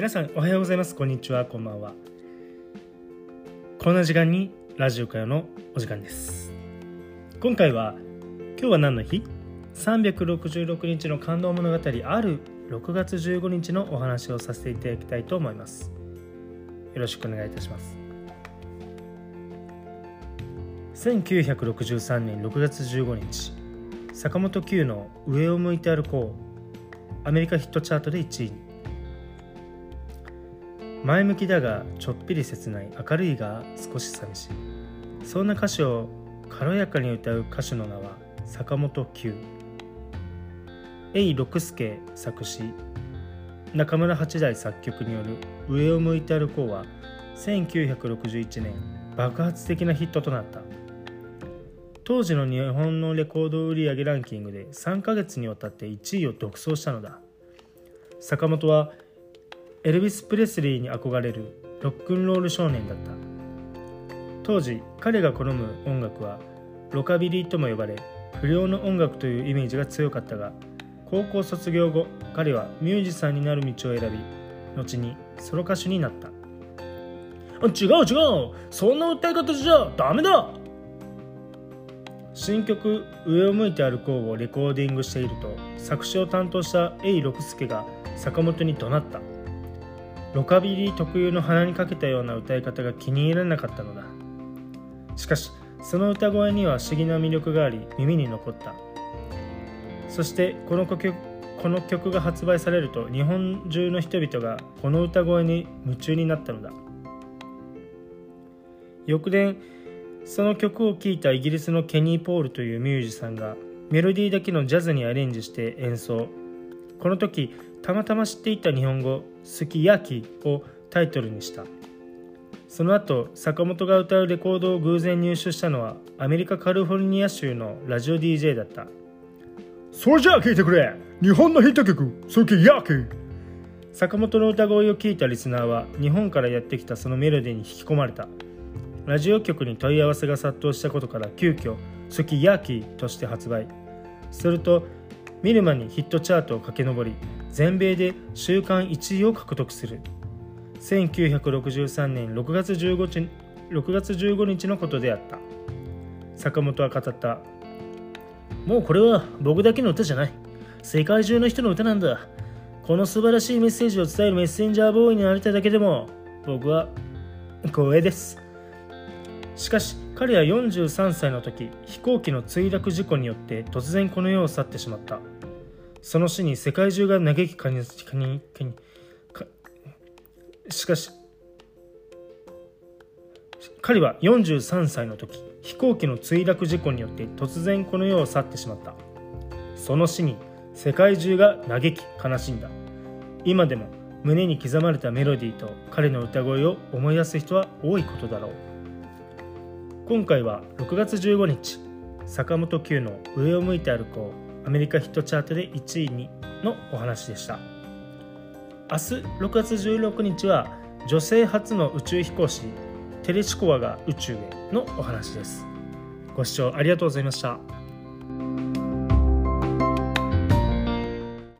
皆さんおはようございます。こんにちは。こんばんは。こんな時間にラジオ会のお時間です。今回は今日は何の日？366日の感動物語ある。6月15日のお話をさせていただきたいと思います。よろしくお願いいたします。1963年6月15日坂本九の「上を向いて歩こう」アメリカヒットチャートで1位に。前向きだがちょっぴり切ない明るいが少し寂しい。そんな歌詞を軽やかに歌う歌手の名は坂本九。永六輔作詞。中村八大作曲による「上を向いて歩こう」は1961年爆発的なヒットとなった。当時の日本のレコード売上ランキングで3ヶ月にわたって1位を独走したのだ。坂本はエルビス・プレスリーに憧れるロックンロール少年だった。当時彼が好む音楽はロカビリーとも呼ばれ不良の音楽というイメージが強かったが高校卒業後彼はミュージシャンになる道を選び後にソロ歌手になった。違う違うそんな歌い方じゃダメだ！新曲「上を向いて歩こう」をレコーディングしていると作詞を担当した永六輔が坂本に怒鳴った。ロカビリー特有の鼻にかけたような歌い方が気に入らなかったのだ。しかしその歌声には不思議な魅力があり耳に残った。そしてこの曲この曲が発売されると日本中の人々がこの歌声に夢中になったのだ。翌年その曲を聴いたイギリスのケニー・ポールというミュージシャンがメロディーだけのジャズにアレンジして演奏。この時たまたま知っていた日本語「すき焼き」をタイトルにした。その後坂本が歌うレコードを偶然入手したのはアメリカカリフォルニア州のラジオ DJ だった。それじゃあ聴いてくれ。日本のヒット曲「すき焼き」坂本の歌声を聞いたリスナーは日本からやってきたそのメロディーに引き込まれた。ラジオ局に問い合わせが殺到したことから急遽「すき焼き」として発売。すると見る間にヒットチャートを駆け上り全米で週間1位を獲得する。1963年6月 ,15 日6月15日のことであった。坂本は語った。もうこれは僕だけの歌じゃない。世界中の人の歌なんだ。この素晴らしいメッセージを伝えるメッセンジャーボーイになりただけでも僕は光栄です。しかし彼は43歳の時飛行機の墜落事故によって突然この世を去ってしまった。その死に世界中が嘆きかにかにかにかしかし彼は43歳の時飛行機の墜落事故によって突然この世を去ってしまった。その死に世界中が嘆き悲しんだ。今でも胸に刻まれたメロディーと彼の歌声を思い出す人は多いことだろう。今回は6月15日坂本九の「上を向いて歩こう」アメリカヒットチャートで1位にのお話でした。明日6月16日は女性初の宇宙飛行士テレシコワが宇宙へのお話です。ご視聴ありがとうございました。